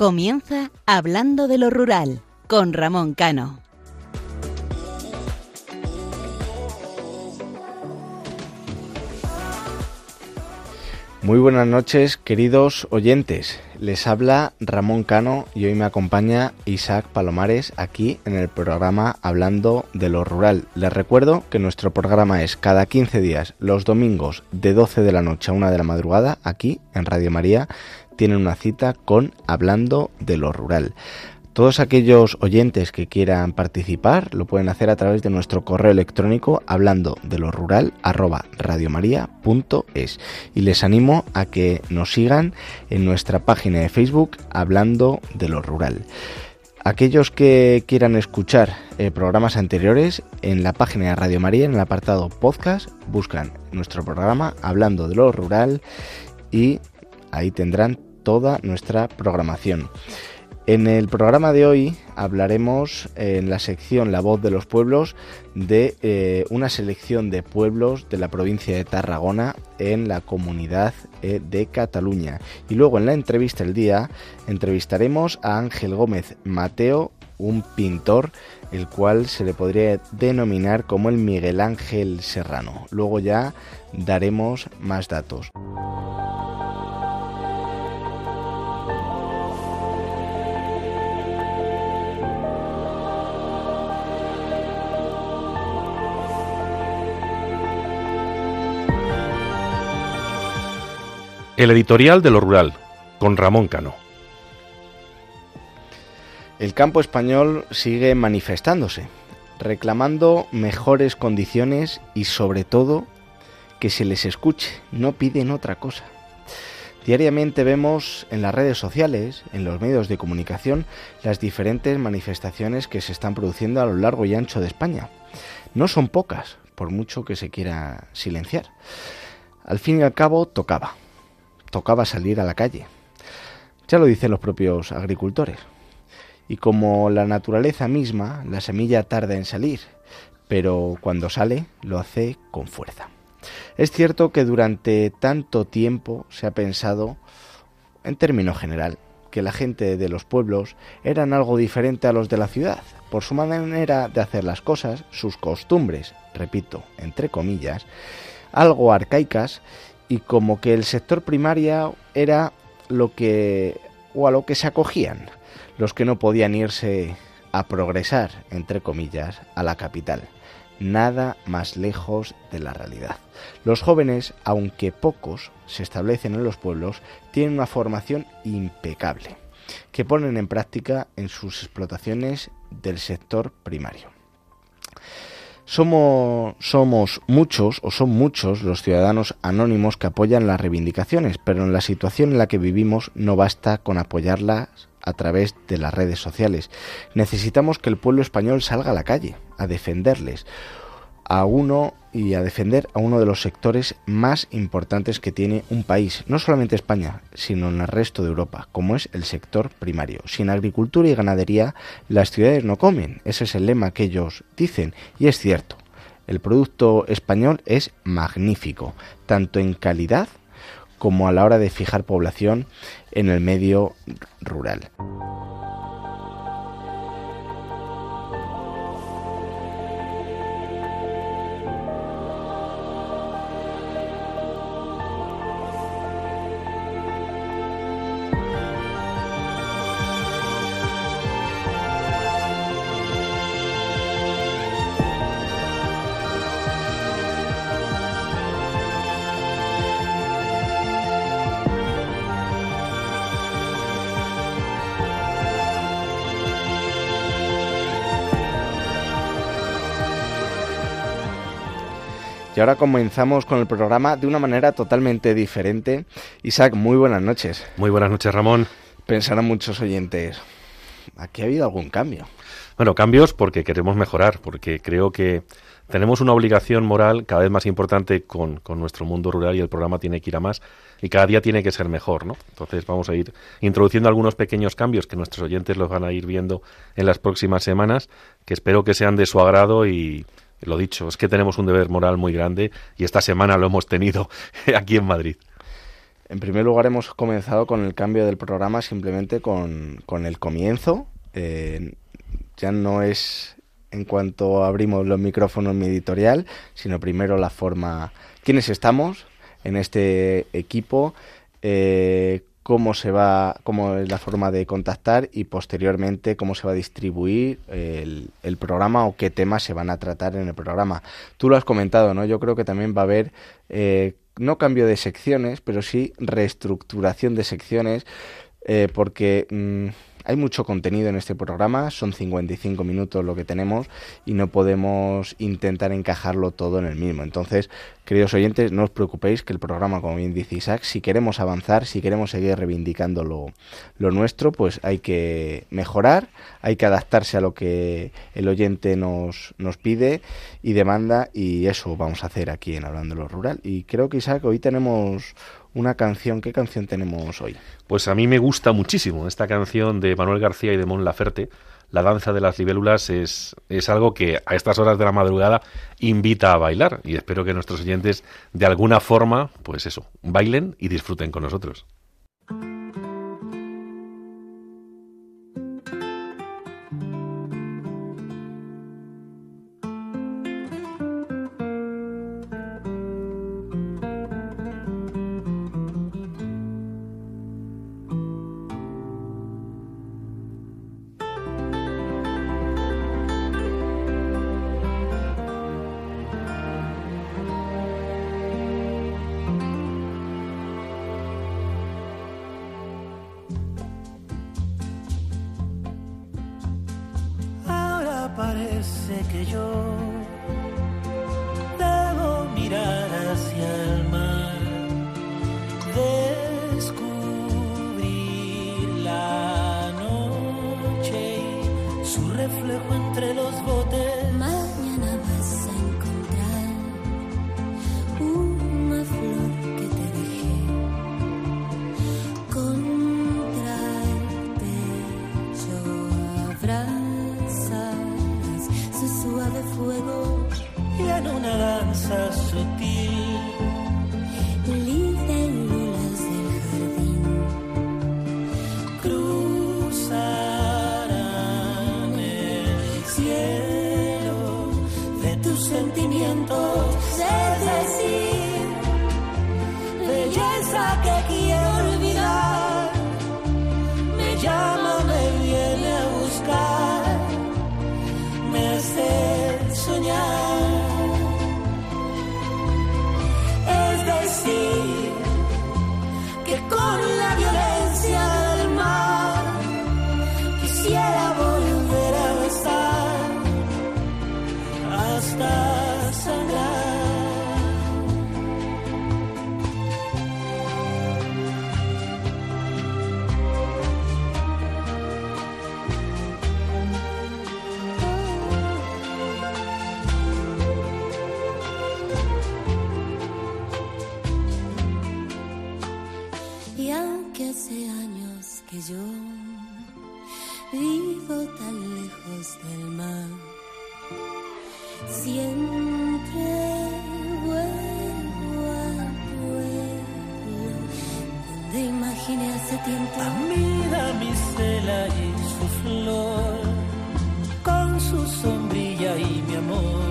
Comienza Hablando de lo Rural con Ramón Cano. Muy buenas noches, queridos oyentes. Les habla Ramón Cano y hoy me acompaña Isaac Palomares aquí en el programa Hablando de lo Rural. Les recuerdo que nuestro programa es cada 15 días, los domingos de 12 de la noche a 1 de la madrugada, aquí en Radio María. Tienen una cita con Hablando de lo Rural. Todos aquellos oyentes que quieran participar lo pueden hacer a través de nuestro correo electrónico hablando de lo rural arroba radiomaria.es y les animo a que nos sigan en nuestra página de Facebook hablando de lo rural. Aquellos que quieran escuchar eh, programas anteriores en la página de Radio María en el apartado podcast buscan nuestro programa hablando de lo rural y ahí tendrán toda nuestra programación. En el programa de hoy hablaremos en la sección La voz de los pueblos de eh, una selección de pueblos de la provincia de Tarragona en la comunidad eh, de Cataluña. Y luego en la entrevista del día entrevistaremos a Ángel Gómez Mateo, un pintor el cual se le podría denominar como el Miguel Ángel Serrano. Luego ya daremos más datos. El editorial de lo rural, con Ramón Cano. El campo español sigue manifestándose, reclamando mejores condiciones y sobre todo que se les escuche, no piden otra cosa. Diariamente vemos en las redes sociales, en los medios de comunicación, las diferentes manifestaciones que se están produciendo a lo largo y ancho de España. No son pocas, por mucho que se quiera silenciar. Al fin y al cabo, tocaba tocaba salir a la calle. Ya lo dicen los propios agricultores. Y como la naturaleza misma, la semilla tarda en salir, pero cuando sale lo hace con fuerza. Es cierto que durante tanto tiempo se ha pensado, en término general, que la gente de los pueblos eran algo diferente a los de la ciudad, por su manera de hacer las cosas, sus costumbres, repito, entre comillas, algo arcaicas y como que el sector primario era lo que o a lo que se acogían los que no podían irse a progresar, entre comillas, a la capital. Nada más lejos de la realidad. Los jóvenes, aunque pocos se establecen en los pueblos, tienen una formación impecable, que ponen en práctica en sus explotaciones del sector primario. Somos, somos muchos o son muchos los ciudadanos anónimos que apoyan las reivindicaciones, pero en la situación en la que vivimos no basta con apoyarlas a través de las redes sociales. Necesitamos que el pueblo español salga a la calle a defenderles a uno y a defender a uno de los sectores más importantes que tiene un país, no solamente España, sino en el resto de Europa, como es el sector primario. Sin agricultura y ganadería, las ciudades no comen. Ese es el lema que ellos dicen, y es cierto. El producto español es magnífico, tanto en calidad como a la hora de fijar población en el medio rural. Y ahora comenzamos con el programa de una manera totalmente diferente. Isaac, muy buenas noches. Muy buenas noches, Ramón. Pensarán muchos oyentes, ¿aquí ha habido algún cambio? Bueno, cambios porque queremos mejorar, porque creo que tenemos una obligación moral cada vez más importante con, con, nuestro mundo rural y el programa tiene que ir a más y cada día tiene que ser mejor, ¿no? Entonces vamos a ir introduciendo algunos pequeños cambios que nuestros oyentes los van a ir viendo en las próximas semanas, que espero que sean de su agrado y, lo dicho, es que tenemos un deber moral muy grande y esta semana lo hemos tenido aquí en Madrid. En primer lugar, hemos comenzado con el cambio del programa simplemente con, con el comienzo. Eh, ya no es en cuanto abrimos los micrófonos mi editorial, sino primero la forma, quiénes estamos en este equipo, eh, cómo se va, cómo es la forma de contactar y posteriormente cómo se va a distribuir el, programa o qué temas se van a tratar en el programa. Tú lo has comentado, ¿no? Yo creo que también va a haber eh, no cambio de secciones, pero sí reestructuración de secciones, eh, porque mm, hay mucho contenido en este programa, son 55 minutos lo que tenemos y no podemos intentar encajarlo todo en el mismo. Entonces, queridos oyentes, no os preocupéis que el programa, como bien dice Isaac, si queremos avanzar, si queremos seguir reivindicando lo, lo nuestro, pues hay que mejorar, hay que adaptarse a lo que el oyente nos, nos pide y demanda y eso vamos a hacer aquí en Hablando de lo Rural. Y creo que Isaac, hoy tenemos una canción. ¿Qué canción tenemos hoy? Pues a mí me gusta muchísimo esta canción de Manuel García y de Mon Laferte. La danza de las libélulas es, es algo que a estas horas de la madrugada invita a bailar y espero que nuestros oyentes de alguna forma, pues eso, bailen y disfruten con nosotros. tiempo. Amida mi cela y su flor, con su sombrilla y mi amor.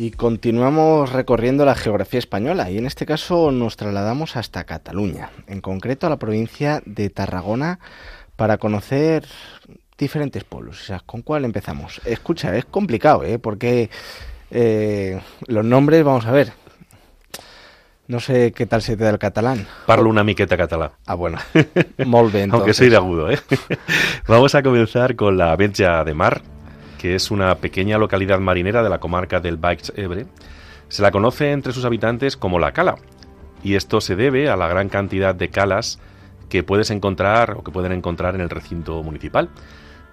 Y continuamos recorriendo la geografía española y en este caso nos trasladamos hasta Cataluña, en concreto a la provincia de Tarragona, para conocer diferentes pueblos. O sea, ¿con cuál empezamos? Escucha, es complicado, ¿eh? porque eh, los nombres, vamos a ver, no sé qué tal se te da el catalán. Parlo una miqueta catalán. Ah, bueno. Molt Aunque soy de agudo, ¿eh? Vamos a comenzar con la Betja de Mar, que es una pequeña localidad marinera de la comarca del Baix Ebre. Se la conoce entre sus habitantes como la Cala, y esto se debe a la gran cantidad de calas que puedes encontrar o que pueden encontrar en el recinto municipal.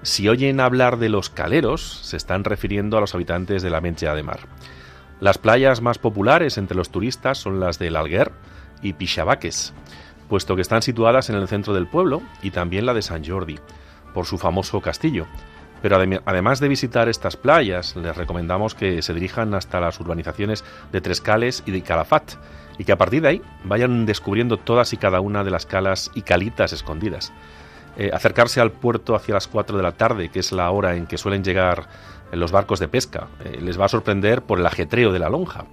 Si oyen hablar de los caleros, se están refiriendo a los habitantes de la Betja de Mar. Las playas más populares entre los turistas son las del Alguer y Pixabaques, puesto que están situadas en el centro del pueblo, y también la de San Jordi, por su famoso castillo. Pero además de visitar estas playas, les recomendamos que se dirijan hasta las urbanizaciones de Trescales y de Calafat, y que a partir de ahí vayan descubriendo todas y cada una de las calas y calitas escondidas. Eh, acercarse al puerto hacia las 4 de la tarde, que es la hora en que suelen llegar en los barcos de pesca. Eh, les va a sorprender por el ajetreo de la lonja.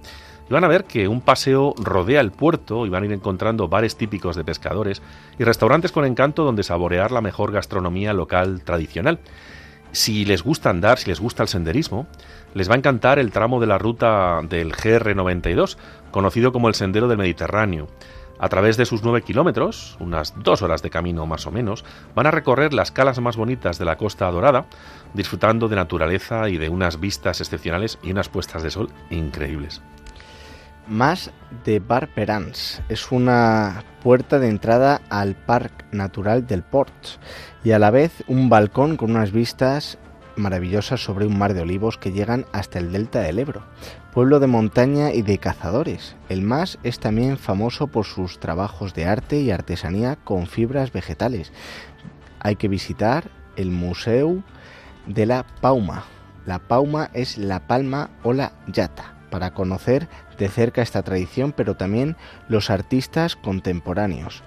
Y van a ver que un paseo rodea el puerto y van a ir encontrando bares típicos de pescadores y restaurantes con encanto donde saborear la mejor gastronomía local tradicional. Si les gusta andar, si les gusta el senderismo, les va a encantar el tramo de la ruta del GR92, conocido como el Sendero del Mediterráneo. A través de sus nueve kilómetros, unas dos horas de camino más o menos, van a recorrer las calas más bonitas de la Costa Dorada, disfrutando de naturaleza y de unas vistas excepcionales y unas puestas de sol increíbles. Más de Barperans es una puerta de entrada al Parque Natural del Port y a la vez un balcón con unas vistas maravillosas sobre un mar de olivos que llegan hasta el delta del Ebro, pueblo de montaña y de cazadores. El MAS es también famoso por sus trabajos de arte y artesanía con fibras vegetales. Hay que visitar el Museo de la Pauma. La Pauma es la palma o la yata para conocer de cerca esta tradición, pero también los artistas contemporáneos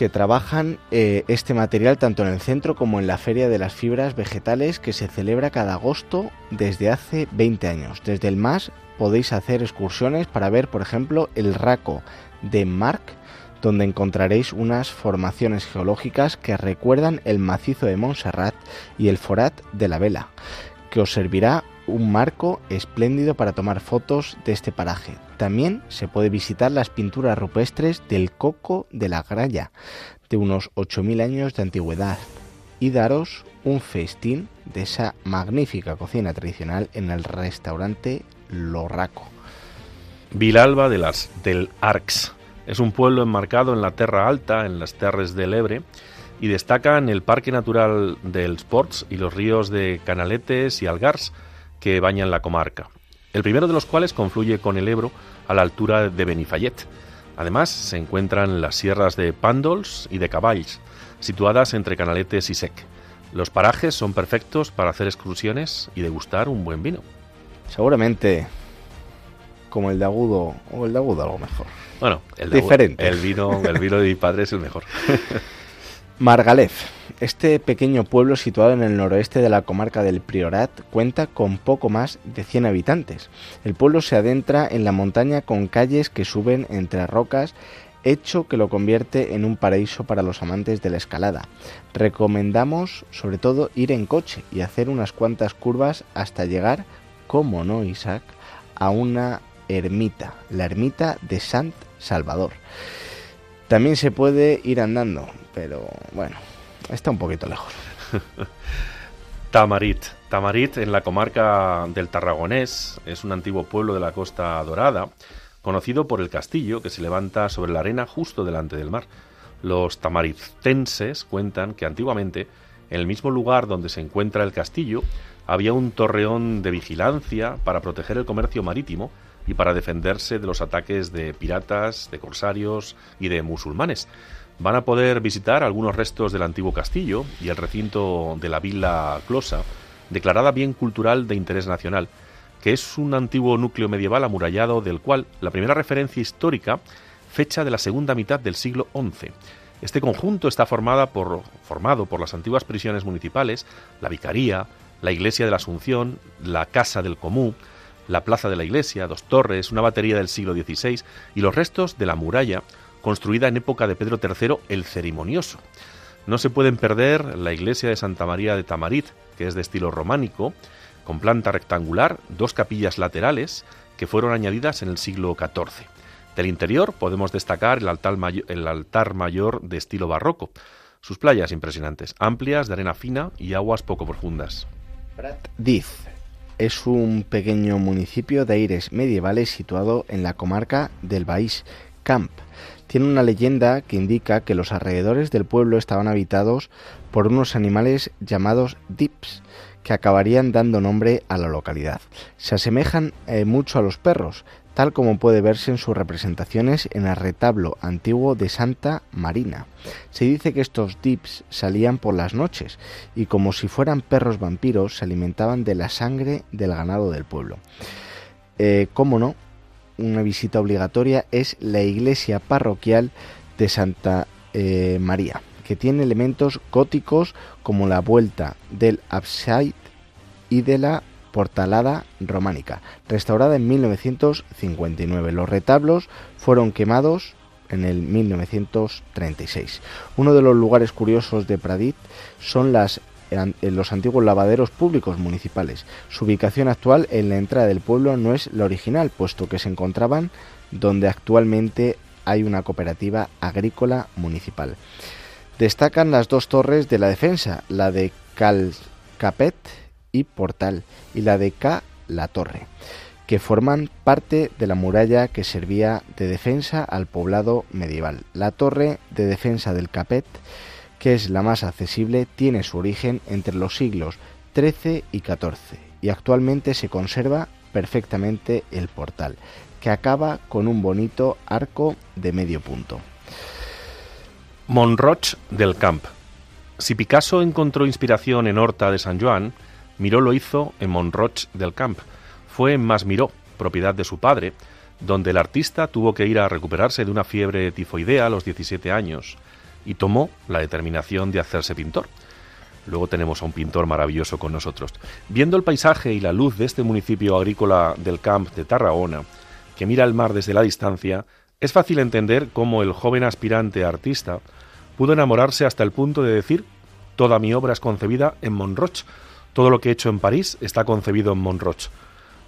que trabajan eh, este material tanto en el centro como en la Feria de las Fibras Vegetales que se celebra cada agosto desde hace 20 años. Desde el MAS podéis hacer excursiones para ver, por ejemplo, el raco de Marc, donde encontraréis unas formaciones geológicas que recuerdan el macizo de Montserrat y el forat de la Vela, que os servirá un marco espléndido para tomar fotos de este paraje. También se puede visitar las pinturas rupestres del Coco de la Gralla, de unos 8.000 años de antigüedad, y daros un festín de esa magnífica cocina tradicional en el restaurante Lorraco. Vilalba de las, del Arx es un pueblo enmarcado en la Terra Alta, en las Terres del Ebre, y destaca en el Parque Natural del Sports y los ríos de Canaletes y Algars, que bañan la comarca, el primero de los cuales confluye con el Ebro a la altura de Benifayet. Además, se encuentran las sierras de Pándols y de Caballs, situadas entre Canaletes y Sec. Los parajes son perfectos para hacer excursiones y degustar un buen vino. Seguramente como el de agudo o el de agudo algo mejor. Bueno, el Diferente. el vino, el vino de mi padre es el mejor. Margalef. Este pequeño pueblo situado en el noroeste de la comarca del Priorat cuenta con poco más de 100 habitantes. El pueblo se adentra en la montaña con calles que suben entre rocas, hecho que lo convierte en un paraíso para los amantes de la escalada. Recomendamos sobre todo ir en coche y hacer unas cuantas curvas hasta llegar, como no Isaac, a una ermita, la ermita de Sant Salvador. También se puede ir andando, pero bueno, está un poquito lejos. Tamarit. Tamarit en la comarca del Tarragonés es un antiguo pueblo de la Costa Dorada, conocido por el castillo que se levanta sobre la arena justo delante del mar. Los tamaritenses cuentan que antiguamente en el mismo lugar donde se encuentra el castillo, había un torreón de vigilancia para proteger el comercio marítimo y para defenderse de los ataques de piratas, de corsarios y de musulmanes. Van a poder visitar algunos restos del antiguo castillo y el recinto de la Villa Closa, declarada bien cultural de interés nacional, que es un antiguo núcleo medieval amurallado del cual la primera referencia histórica fecha de la segunda mitad del siglo XI. Este conjunto está formada por, formado por las antiguas prisiones municipales, la vicaría, la iglesia de la Asunción, la casa del Comú, la plaza de la iglesia, dos torres, una batería del siglo XVI y los restos de la muralla construida en época de Pedro III el Ceremonioso. No se pueden perder la iglesia de Santa María de Tamarit, que es de estilo románico, con planta rectangular, dos capillas laterales que fueron añadidas en el siglo XIV. Del interior podemos destacar el altar, mayor, el altar mayor de estilo barroco. Sus playas impresionantes, amplias, de arena fina y aguas poco profundas. Es un pequeño municipio de aires medievales situado en la comarca del Baix Camp, tiene una leyenda que indica que los alrededores del pueblo estaban habitados por unos animales llamados dips, que acabarían dando nombre a la localidad. Se asemejan eh, mucho a los perros, tal como puede verse en sus representaciones en el retablo antiguo de Santa Marina. Se dice que estos dips salían por las noches y como si fueran perros vampiros se alimentaban de la sangre del ganado del pueblo. Eh, ¿Cómo no? una visita obligatoria es la iglesia parroquial de Santa eh, María, que tiene elementos góticos como la vuelta del ábside y de la portalada románica, restaurada en 1959. Los retablos fueron quemados en el 1936. Uno de los lugares curiosos de Pradit son las en los antiguos lavaderos públicos municipales. Su ubicación actual en la entrada del pueblo no es la original, puesto que se encontraban donde actualmente hay una cooperativa agrícola municipal. Destacan las dos torres de la defensa, la de Calcapet y Portal, y la de K La Torre, que forman parte de la muralla que servía de defensa al poblado medieval. La torre de defensa del Capet que es la más accesible, tiene su origen entre los siglos XIII y XIV y actualmente se conserva perfectamente el portal, que acaba con un bonito arco de medio punto. Monroch del Camp. Si Picasso encontró inspiración en Horta de San Joan, Miró lo hizo en Monroch del Camp. Fue en Masmiró, propiedad de su padre, donde el artista tuvo que ir a recuperarse de una fiebre tifoidea a los 17 años y tomó la determinación de hacerse pintor. Luego tenemos a un pintor maravilloso con nosotros. Viendo el paisaje y la luz de este municipio agrícola del Camp de Tarragona, que mira el mar desde la distancia, es fácil entender cómo el joven aspirante artista pudo enamorarse hasta el punto de decir toda mi obra es concebida en Montroch, todo lo que he hecho en París está concebido en Montroch.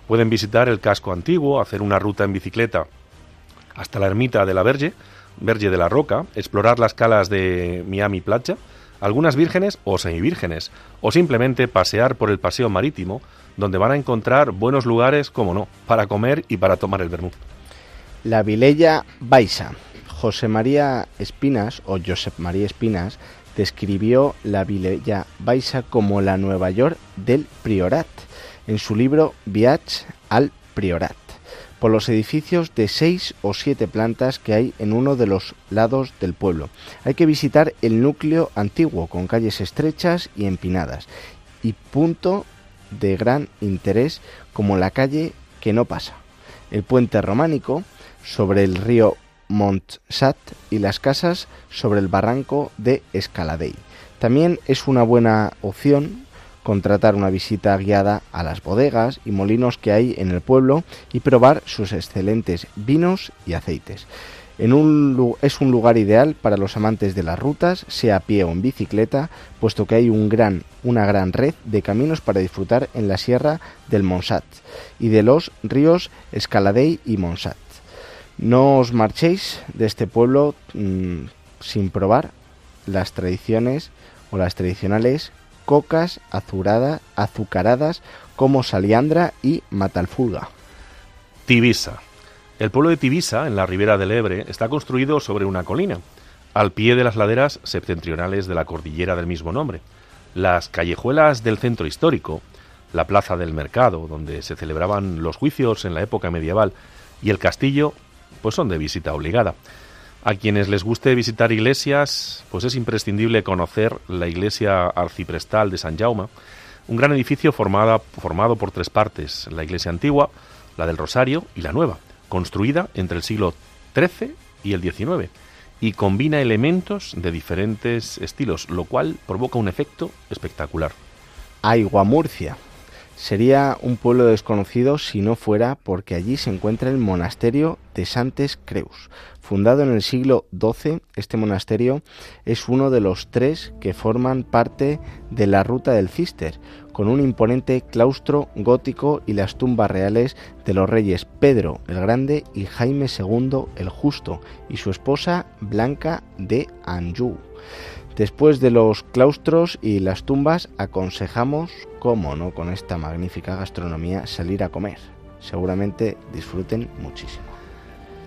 Pueden visitar el casco antiguo, hacer una ruta en bicicleta hasta la ermita de la Verge, Verge de la Roca, explorar las calas de Miami Playa, algunas vírgenes o semivírgenes, o simplemente pasear por el paseo marítimo, donde van a encontrar buenos lugares, como no, para comer y para tomar el vermú. La Vilella Baixa. José María Espinas, o Josep María Espinas, describió la Vilella Baixa como la Nueva York del Priorat, en su libro Viage al Priorat por los edificios de seis o siete plantas que hay en uno de los lados del pueblo. Hay que visitar el núcleo antiguo con calles estrechas y empinadas y punto de gran interés como la calle que no pasa, el puente románico sobre el río Montsat y las casas sobre el barranco de Escaladei. También es una buena opción contratar una visita guiada a las bodegas y molinos que hay en el pueblo y probar sus excelentes vinos y aceites. En un, es un lugar ideal para los amantes de las rutas, sea a pie o en bicicleta, puesto que hay una gran red de caminos para disfrutar en la sierra del Monsat y de los ríos Escaladei y Monsat. No os marchéis de este pueblo mm, sin probar las tradiciones o las tradicionales cocas azucaradas como Saliandra y Matalfulga. Tibisa. El pueblo de Tibisa, en la ribera del Ebre, está construido sobre una colina, al pie de las laderas septentrionales de la cordillera del mismo nombre. Las callejuelas del centro histórico, la plaza del mercado, donde se celebraban los juicios en la época medieval, y el castillo, pues son de visita obligada. A quienes les guste visitar iglesias, pues es imprescindible conocer la iglesia arciprestal de San Jaume, un gran edificio formado por tres partes, la iglesia antigua, la del Rosario y la nueva, construida entre el siglo XIII y el XIX, y combina elementos de diferentes estilos, lo cual provoca un efecto espectacular. Aigua Murcia. Sería un pueblo desconocido si no fuera porque allí se encuentra el monasterio de Santes Creus. Fundado en el siglo XII, este monasterio es uno de los tres que forman parte de la ruta del Cister, con un imponente claustro gótico y las tumbas reales de los reyes Pedro el Grande y Jaime II el Justo y su esposa Blanca de Anjou. Después de los claustros y las tumbas, aconsejamos, cómo no, con esta magnífica gastronomía, salir a comer. Seguramente disfruten muchísimo.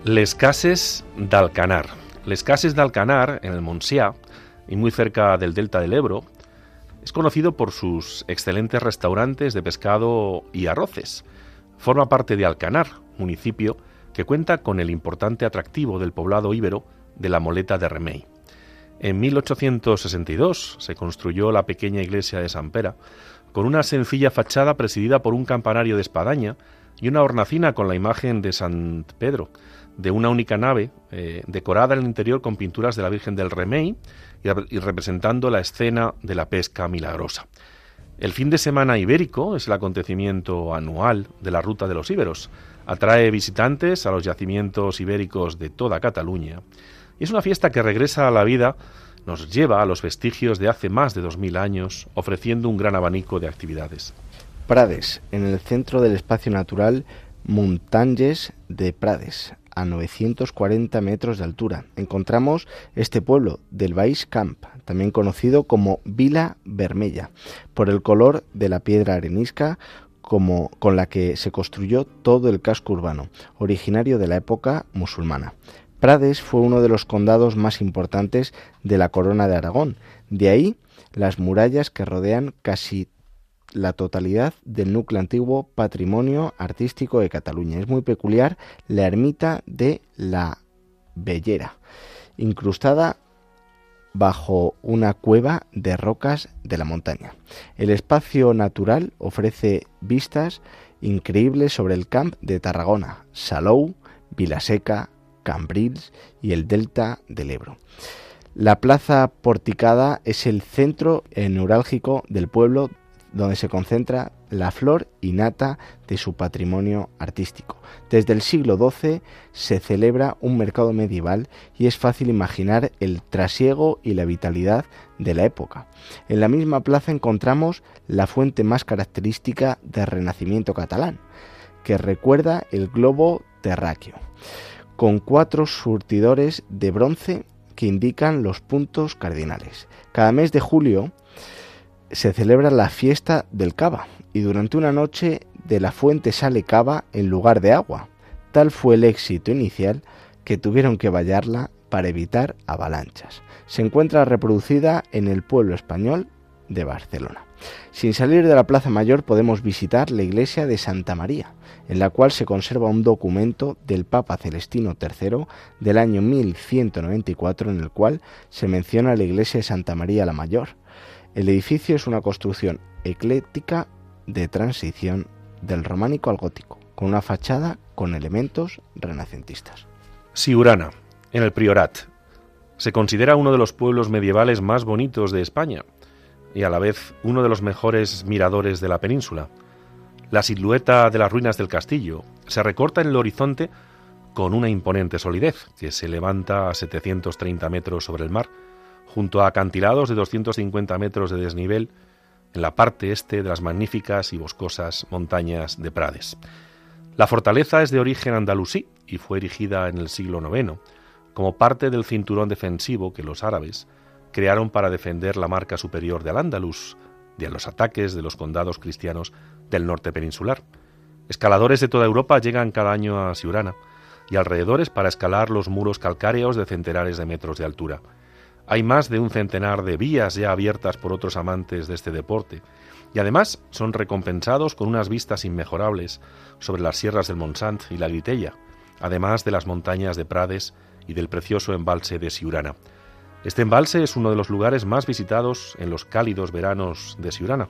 Les Cases d'Alcanar. Les Cases d'Alcanar, en el Montsià, y muy cerca del delta del Ebro, es conocido por sus excelentes restaurantes de pescado y arroces. Forma parte de Alcanar, municipio que cuenta con el importante atractivo del poblado íbero de la Moleta de Remey. En 1862 se construyó la pequeña iglesia de San Pera, con una sencilla fachada presidida por un campanario de espadaña y una hornacina con la imagen de San Pedro, de una única nave, eh, decorada en el interior con pinturas de la Virgen del Remey y, representando la escena de la pesca milagrosa. El fin de semana ibérico es el acontecimiento anual de la Ruta de los Íberos. Atrae visitantes a los yacimientos ibéricos de toda Cataluña y es una fiesta que regresa a la vida, nos lleva a los vestigios de hace más de dos mil años, ofreciendo un gran abanico de actividades. Prades, en el centro del espacio natural Montañes de Prades, a 940 metros de altura. Encontramos este pueblo del Baix Camp, también conocido como Vila Vermella, por el color de la piedra arenisca con la que se construyó todo el casco urbano, originario de la época musulmana. Prades fue uno de los condados más importantes de la corona de Aragón. De ahí las murallas que rodean casi la totalidad del núcleo antiguo patrimonio artístico de Cataluña. Es muy peculiar la ermita de la Bellera, incrustada bajo una cueva de rocas de la montaña. El espacio natural ofrece vistas increíbles sobre el camp de Tarragona, Salou, Vilaseca, Cambrils y el delta del Ebro. La plaza porticada es el centro neurálgico del pueblo donde se concentra la flor innata de su patrimonio artístico. Desde el siglo XII se celebra un mercado medieval y es fácil imaginar el trasiego y la vitalidad de la época. En la misma plaza encontramos la fuente más característica del Renacimiento catalán, que recuerda el globo terráqueo con cuatro surtidores de bronce que indican los puntos cardinales. Cada mes de julio se celebra la fiesta del cava y durante una noche de la fuente sale cava en lugar de agua. Tal fue el éxito inicial que tuvieron que vallarla para evitar avalanchas. Se encuentra reproducida en el pueblo español de Barcelona. Sin salir de la Plaza Mayor podemos visitar la iglesia de Santa María, en la cual se conserva un documento del Papa Celestino III del año 1194 en el cual se menciona la iglesia de Santa María la Mayor. El edificio es una construcción ecléctica de transición del románico al gótico, con una fachada con elementos renacentistas. Siurana, en el Priorat. Se considera uno de los pueblos medievales más bonitos de España y a la vez uno de los mejores miradores de la península. La silueta de las ruinas del castillo se recorta en el horizonte con una imponente solidez que se levanta a 730 metros sobre el mar, junto a acantilados de 250 metros de desnivel en la parte este de las magníficas y boscosas montañas de Prades. La fortaleza es de origen andalusí y fue erigida en el siglo IX como parte del cinturón defensivo que los árabes crearon para defender la marca superior de Al-Ándalus de los ataques de los condados cristianos del norte peninsular. Escaladores de toda Europa llegan cada año a Siurana y alrededores para escalar los muros calcáreos de centenares de metros de altura. Hay más de un centenar de vías ya abiertas por otros amantes de este deporte, y además son recompensados con unas vistas inmejorables sobre las sierras del Monsant y la Gritella, además de las montañas de Prades y del precioso embalse de Siurana. Este embalse es uno de los lugares más visitados en los cálidos veranos de Siurana.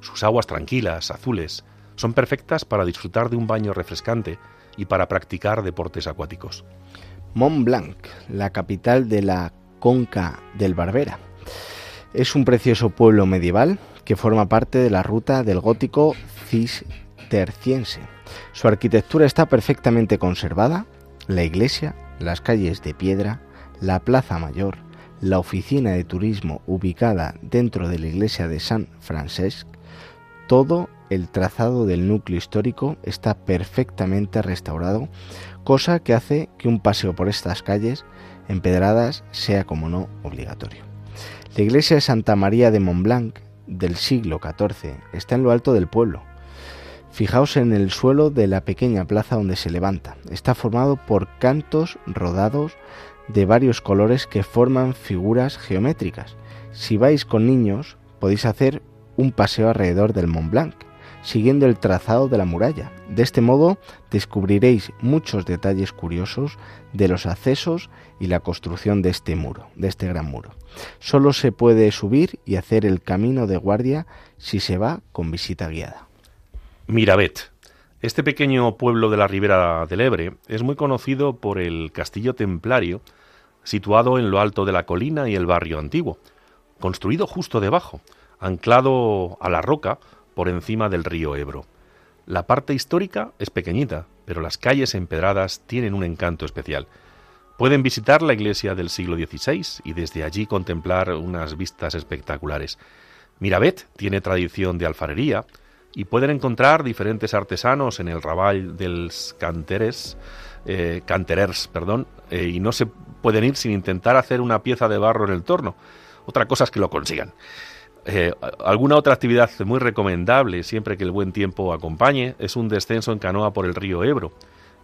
Sus aguas tranquilas, azules, son perfectas para disfrutar de un baño refrescante y para practicar deportes acuáticos. Mont Blanc, la capital de la Conca del Barbera. Es un precioso pueblo medieval que forma parte de la ruta del gótico cisterciense. Su arquitectura está perfectamente conservada. La iglesia, las calles de piedra, la plaza mayor, la oficina de turismo ubicada dentro de la iglesia de San Francesc, todo el trazado del núcleo histórico está perfectamente restaurado, cosa que hace que un paseo por estas calles empedradas sea como no obligatorio. La iglesia de Santa María de Montblanc del siglo XIV está en lo alto del pueblo. Fijaos en el suelo de la pequeña plaza donde se levanta. Está formado por cantos rodados de varios colores que forman figuras geométricas. Si vais con niños, podéis hacer un paseo alrededor del Mont Blanc, siguiendo el trazado de la muralla. De este modo descubriréis muchos detalles curiosos de los accesos y la construcción de este muro, de este gran muro. Solo se puede subir y hacer el camino de guardia si se va con visita guiada. Mirabet. Este pequeño pueblo de la ribera del Ebre es muy conocido por el castillo templario situado en lo alto de la colina y el barrio antiguo, construido justo debajo, anclado a la roca por encima del río Ebro. La parte histórica es pequeñita, pero las calles empedradas tienen un encanto especial. Pueden visitar la iglesia del siglo XVI y desde allí contemplar unas vistas espectaculares. Mirabet tiene tradición de alfarería y pueden encontrar diferentes artesanos en el rabal del Canteres, eh, Canterers, perdón, eh, y no se pueden ir sin intentar hacer una pieza de barro en el torno. Otra cosa es que lo consigan. Eh, alguna otra actividad muy recomendable, siempre que el buen tiempo acompañe, es un descenso en canoa por el río Ebro.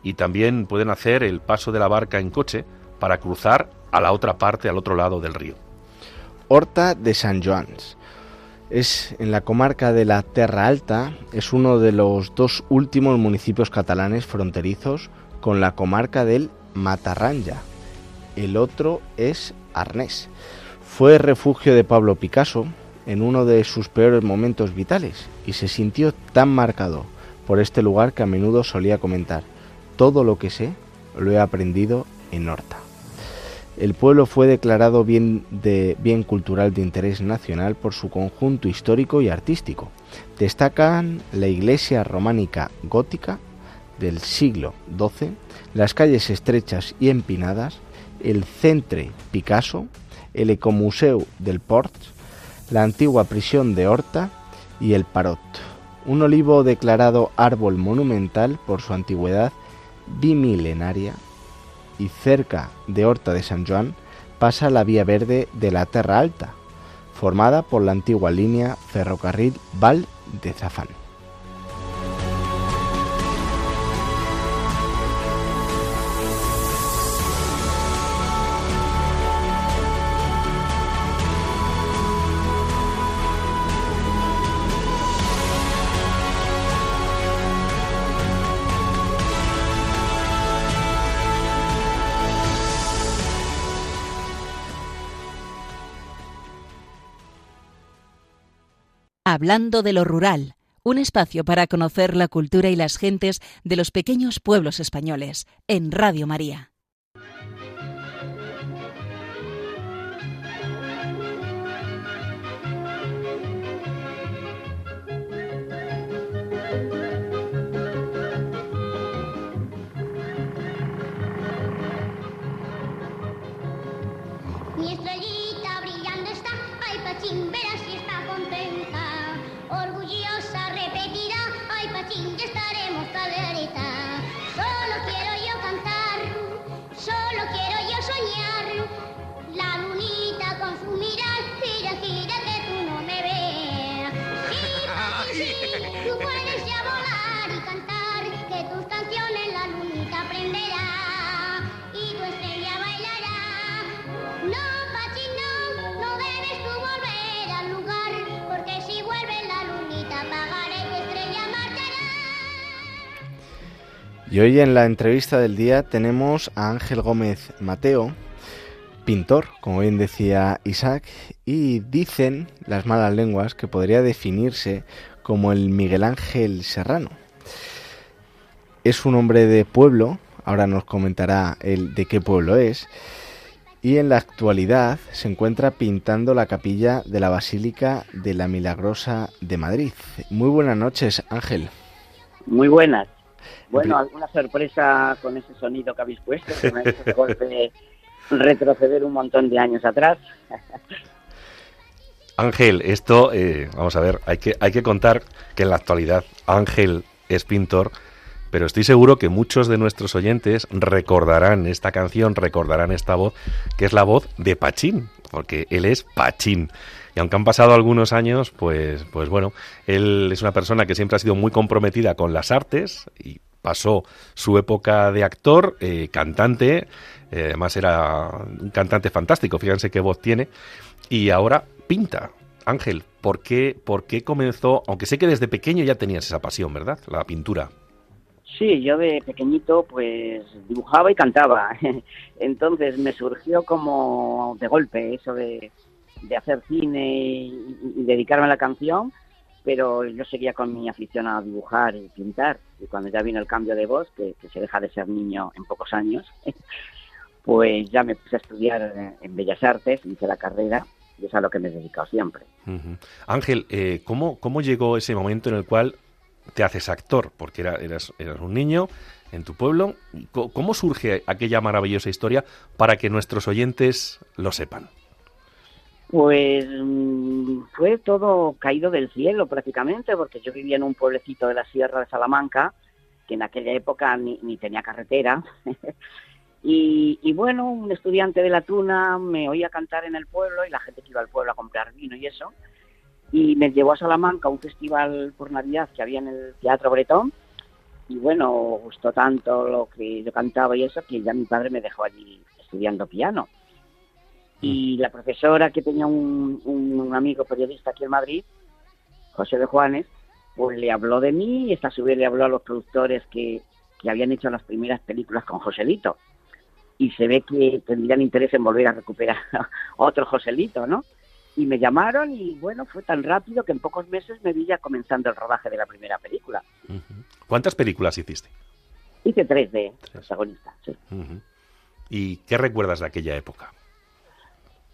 Y también pueden hacer el paso de la barca en coche para cruzar a la otra parte, al otro lado del río. Horta de San Joans. Es en la comarca de la Terra Alta, es uno de los dos últimos municipios catalanes fronterizos con la comarca del Matarranja. El otro es Arnés. Fue refugio de Pablo Picasso, en uno de sus peores momentos vitales y se sintió tan marcado por este lugar que a menudo solía comentar, todo lo que sé lo he aprendido en Horta. El pueblo fue declarado bien, cultural de interés nacional por su conjunto histórico y artístico. Destacan la iglesia románica gótica del siglo XII, las calles estrechas y empinadas, el Centre Picasso, el Ecomuseu del Port, la antigua prisión de Horta y el Parot, un olivo declarado árbol monumental por su antigüedad bimilenaria, y cerca de Horta de San Juan pasa la vía verde de la Terra Alta, formada por la antigua línea ferrocarril Val de Zafán. Hablando de lo rural, un espacio para conocer la cultura y las gentes de los pequeños pueblos españoles, en Radio María. Hoy en la entrevista del día tenemos a Ángel Gómez Mateo, pintor, como bien decía Isaac, y dicen las malas lenguas que podría definirse como el Miguel Ángel Serrano. Es un hombre de pueblo, ahora nos comentará el de qué pueblo es, y en la actualidad se encuentra pintando la capilla de la Basílica de la Milagrosa de Madrid. Muy buenas noches, Ángel. Muy buenas. Bueno, alguna sorpresa con ese sonido que habéis puesto, que me ha hecho golpe retroceder un montón de años atrás. Ángel, esto, eh, vamos a ver, hay que, hay que contar que en la actualidad Ángel es pintor, pero estoy seguro que muchos de nuestros oyentes recordarán esta canción, recordarán esta voz, que es la voz de Pachín, porque él es Pachín. Y aunque han pasado algunos años, pues, pues bueno, él es una persona que siempre ha sido muy comprometida con las artes y pasó su época de actor, eh, cantante, eh, además era un cantante fantástico, fíjense qué voz tiene, y ahora pinta. Ángel, ¿por qué, ¿por qué comenzó? Aunque sé que desde pequeño ya tenías esa pasión, ¿verdad? La pintura. Sí, yo de pequeñito pues dibujaba y cantaba. Entonces me surgió como de golpe eso de, hacer cine y dedicarme a la canción, pero yo seguía con mi afición a dibujar y pintar. Y cuando ya vino el cambio de voz, que, se deja de ser niño en pocos años, pues ya me puse a estudiar en Bellas Artes, hice la carrera y es a lo que me he dedicado siempre. Ángel, eh, ¿cómo, ¿cómo llegó ese momento en el cual te haces actor? Porque era, eras, eras un niño en tu pueblo. ¿Cómo surge aquella maravillosa historia para que nuestros oyentes lo sepan? Pues mm, fue todo caído del cielo prácticamente, porque yo vivía en un pueblecito de la Sierra de Salamanca, que en aquella época ni, ni tenía carretera. y, y bueno, un estudiante de la Tuna me oía cantar en el pueblo y la gente que iba al pueblo a comprar vino y eso. Y me llevó a Salamanca a un festival por Navidad que había en el Teatro Bretón. Y bueno, gustó tanto lo que yo cantaba y eso que ya mi padre me dejó allí estudiando piano. Y la profesora que tenía un, un amigo periodista aquí en Madrid, José de Juanes, pues le habló de mí y esta su vez le habló a los productores que, que habían hecho las primeras películas con Joselito. Y se ve que tendrían interés en volver a recuperar otro Joselito, ¿no? Y me llamaron y bueno, fue tan rápido que en pocos meses me vi ya comenzando el rodaje de la primera película. ¿Cuántas películas hiciste? Hice tres de protagonistas, sí. ¿Y qué recuerdas de aquella época?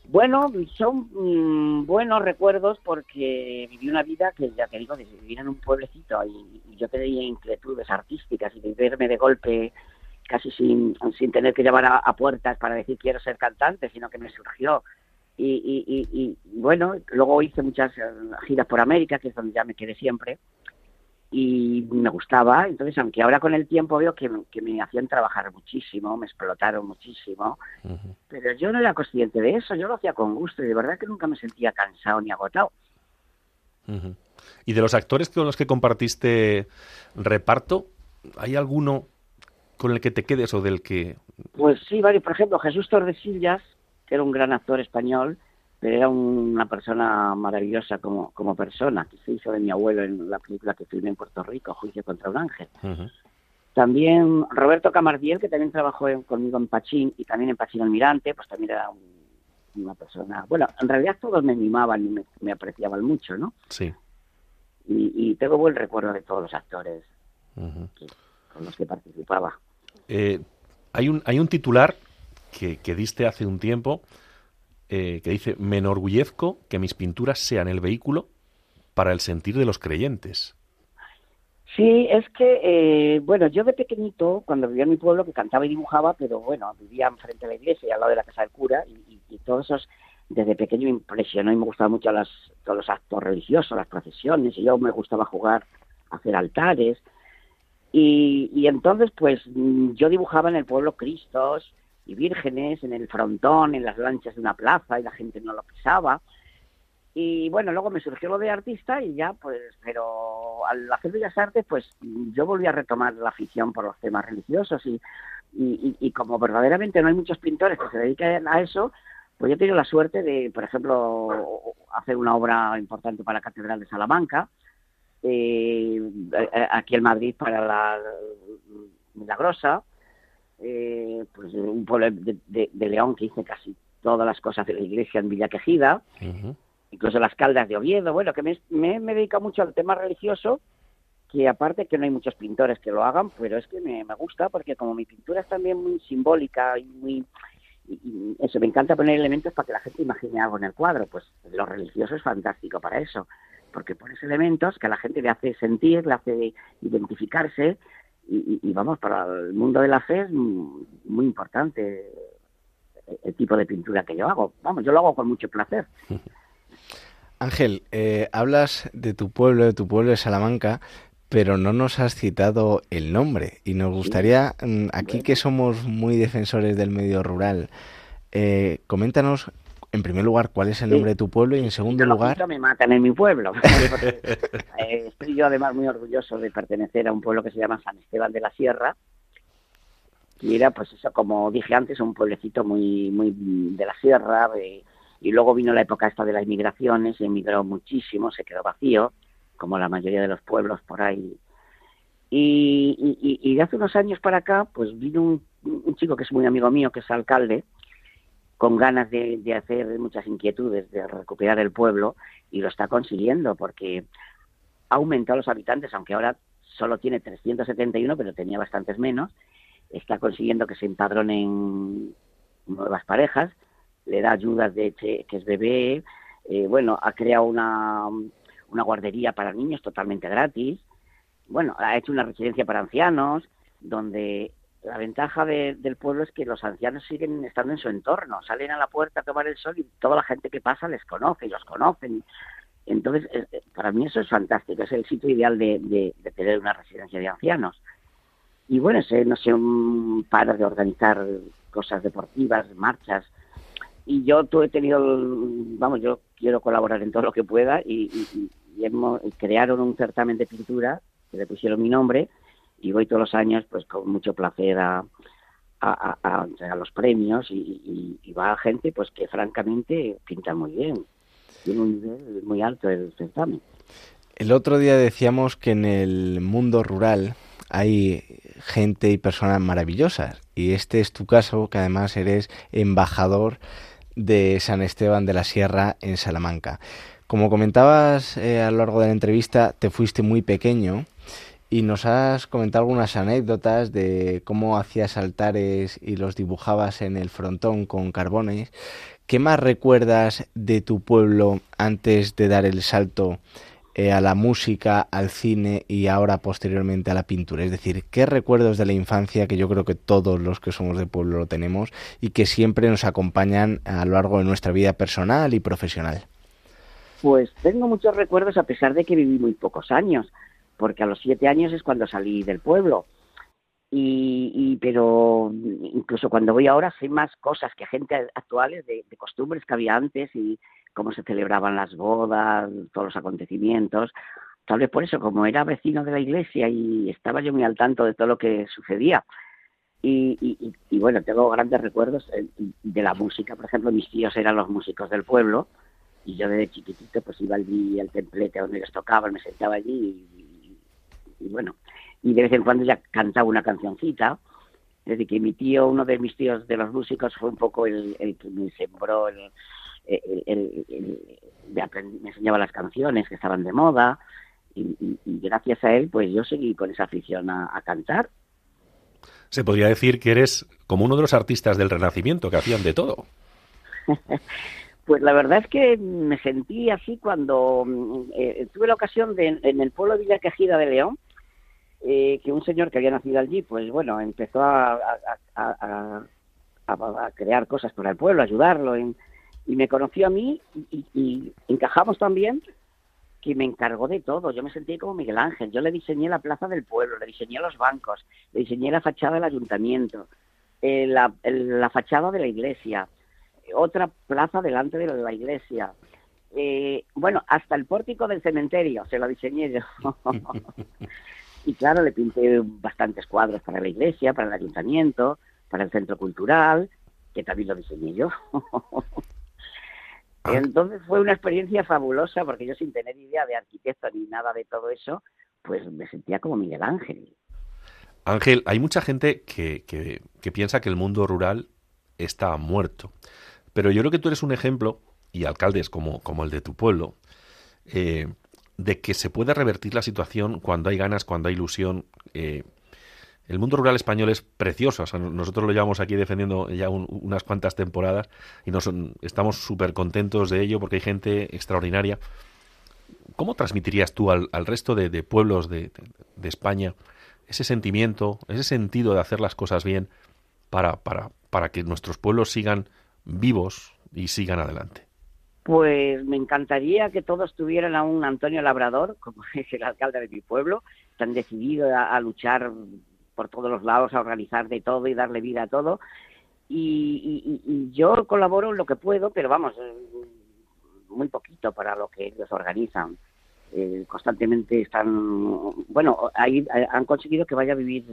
Bueno, son mm, buenos recuerdos porque viví una vida que, ya te digo, de vivir en un pueblecito y, yo tenía inquietudes artísticas y de verme de golpe casi sin, sin tener que llamar a, a puertas para decir quiero ser cantante, sino que me surgió. Y, y, y, y, bueno, luego hice muchas eh, giras por América, que es donde ya me quedé siempre, y me gustaba. Entonces, aunque ahora con el tiempo veo que, que me hacían trabajar muchísimo, me explotaron muchísimo, pero yo no era consciente de eso, yo lo hacía con gusto y de verdad que nunca me sentía cansado ni agotado. ¿Y de los actores con los que compartiste reparto, hay alguno con el que te quedes o del que... Pues sí, varios, por ejemplo, Jesús Tordesillas, que era un gran actor español, pero era una persona maravillosa como, como persona, que se hizo de mi abuelo en la película que filmé en Puerto Rico, Juicio contra un ángel. También Roberto Camardiel, que también trabajó en- conmigo en Pachín y también en Pachín Almirante, pues también era un- una persona... Bueno, en realidad todos me mimaban y me, me apreciaban mucho, ¿no? Sí. Y, y tengo buen recuerdo de todos los actores Ujú. con los que participaba. Eh, hay, un, hay un titular que, que diste hace un tiempo eh, que dice, me enorgullezco que mis pinturas sean el vehículo para el sentir de los creyentes. Sí, es que, eh, bueno, yo de pequeñito, cuando vivía en mi pueblo, que cantaba y dibujaba, pero bueno, vivía enfrente de la iglesia y al lado de la casa del cura, y, y, y todo eso es- desde pequeño me impresionó y me gustaban mucho las, todos los actos religiosos, las procesiones, y yo me gustaba jugar, hacer altares, y, y entonces, pues, mm, yo dibujaba en el pueblo Cristos y vírgenes, en el frontón, en las lanchas de una plaza, y la gente no lo pisaba, y bueno, luego me surgió lo de artista y ya, pues, pero al hacer Bellas Artes, pues yo volví a retomar la afición por los temas religiosos y, y, como verdaderamente no hay muchos pintores que se dediquen a eso, pues yo he tenido la suerte de, por ejemplo, hacer una obra importante para la Catedral de Salamanca, eh, aquí en Madrid para la, Milagrosa, eh, pues un pueblo de, de- de León que hice casi todas las cosas de la iglesia en Villa Quejida, incluso las caldas de Oviedo, bueno, que me, me, me dedico mucho al tema religioso, que aparte que no hay muchos pintores que lo hagan, pero es que me, me gusta porque como mi pintura es también muy simbólica y muy... y- y eso, me encanta poner elementos para que la gente imagine algo en el cuadro, pues lo religioso es fantástico para eso, porque pones elementos que a la gente le hace sentir, le hace identificarse, y, y- vamos, para el mundo de la fe es muy importante el- tipo de pintura que yo hago. Vamos, yo lo hago con mucho placer. Ángel, eh, hablas de tu pueblo, de tu pueblo de Salamanca, pero no nos has citado el nombre. Y nos gustaría, mm, aquí que somos muy defensores del medio rural, eh, coméntanos, en primer lugar, cuál es el Sí. nombre de tu pueblo y en segundo lo lugar, me matan en mi pueblo. Eh, estoy yo además muy orgulloso de pertenecer a un pueblo que se llama San Esteban de la Sierra, y era pues eso, como dije antes, un pueblecito muy, muy de la sierra, de- y luego vino la época esta de las inmigraciones, emigró muchísimo, se quedó vacío, como la mayoría de los pueblos por ahí. Y, y- y- y de hace unos años para acá, pues vino un, un chico que es muy amigo mío, que es alcalde, con ganas de, de hacer muchas inquietudes, de recuperar el pueblo, y lo está consiguiendo, porque ha aumentado los habitantes, aunque ahora solo tiene 371, pero tenía bastantes menos, está consiguiendo que se empadronen nuevas parejas, le da ayudas de che- que es bebé, eh, bueno, ha creado una, una guardería para niños totalmente gratis, bueno, ha hecho una residencia para ancianos, donde la ventaja de- del pueblo es que los ancianos siguen estando en su entorno, salen a la puerta a tomar el sol y toda la gente que pasa les conoce y los conocen. Entonces, eh, eh, para mí eso es fantástico, es el sitio ideal de, tener una residencia de ancianos. Y bueno, se, no sé, un para de organizar cosas deportivas, marchas. Y yo tú he tenido, vamos, yo quiero colaborar en todo lo que pueda y, y crearon un certamen de pintura que le pusieron mi nombre y voy todos los años pues con mucho placer a, a, a- los premios y, y- y va gente pues que francamente pinta muy bien. Tiene un nivel muy alto el certamen. el otro día decíamos que en el mundo rural hay gente y personas maravillosas. Y este es tu caso, que además eres embajador de San Esteban de la Sierra en Salamanca. Como comentabas eh, a lo largo de la entrevista, te fuiste muy pequeño y nos has comentado algunas anécdotas de cómo hacías altares y los dibujabas en el frontón con carbones. ¿Qué más recuerdas de tu pueblo antes de dar el salto eh, a la música, al cine y ahora posteriormente a la pintura? Es decir, ¿qué recuerdos de la infancia que yo creo que todos los que somos de pueblo lo tenemos y que siempre nos acompañan a lo largo de nuestra vida personal y profesional? Pues tengo muchos recuerdos a pesar de que viví muy pocos años, porque a los siete años es cuando salí del pueblo. Y, y- pero incluso cuando voy ahora sé más cosas que gente actuales de, costumbres que había antes y cómo se celebraban las bodas, todos los acontecimientos. Tal vez por eso, como era vecino de la iglesia y estaba yo muy al tanto de todo lo que sucedía. Y- y bueno, tengo grandes recuerdos eh, de la música. Por ejemplo, mis tíos eran los músicos del pueblo y yo desde chiquitito pues iba allí al templete donde ellos tocaban, me sentaba allí y, y- bueno, y de vez en cuando ya cantaba una cancioncita. Desde que mi tío, uno de mis tíos de los músicos, fue un poco el, el que me sembró, el, el- me, enseñaba las canciones que estaban de moda y, y- y gracias a él pues yo seguí con esa afición a, a cantar. Se podría decir que eres como uno de los artistas del Renacimiento que hacían de todo. Pues la verdad es que me sentí así cuando eh, tuve la ocasión de, en el pueblo de Villa Quejida de León, eh, que un señor que había nacido allí, pues bueno, empezó a, a- crear cosas para el pueblo, ayudarlo, y me conoció a mí y, encajamos también que me encargó de todo. Yo me sentí como Miguel Ángel. Yo le diseñé la plaza del pueblo, le diseñé los bancos, le diseñé la fachada del ayuntamiento, eh, la fachada de la iglesia, otra plaza delante de la iglesia. Eh, bueno, hasta el pórtico del cementerio se lo diseñé yo. y claro, le pinté bastantes cuadros para la iglesia, para el ayuntamiento, para el centro cultural, que también lo diseñé yo. Entonces fue una experiencia fabulosa porque yo sin tener idea de arquitecto ni nada de todo eso, pues me sentía como Miguel Ángel. Ángel, hay mucha gente que, que, piensa que el mundo rural está muerto. Pero yo creo que tú eres un ejemplo, y alcaldes como, como el de tu pueblo, eh, de que se puede revertir la situación cuando hay ganas, cuando hay ilusión. Eh, el mundo rural español es precioso. nosotros lo llevamos aquí defendiendo ya unas cuantas temporadas y nos, estamos súper contentos de ello porque hay gente extraordinaria. ¿Cómo transmitirías tú al, resto de, pueblos de, de, España ese sentimiento, ese sentido de hacer las cosas bien para, para, para que nuestros pueblos sigan vivos y sigan adelante? Pues me encantaría que todos tuvieran a un Antonio Labrador, como es el alcalde de mi pueblo, tan decidido a, luchar por todos los lados, a organizar de todo y darle vida a todo. Y, yo colaboro lo que puedo, pero vamos, eh, muy poquito para lo que ellos organizan. Eh, constantemente están, bueno, ahí eh, han conseguido que vaya a vivir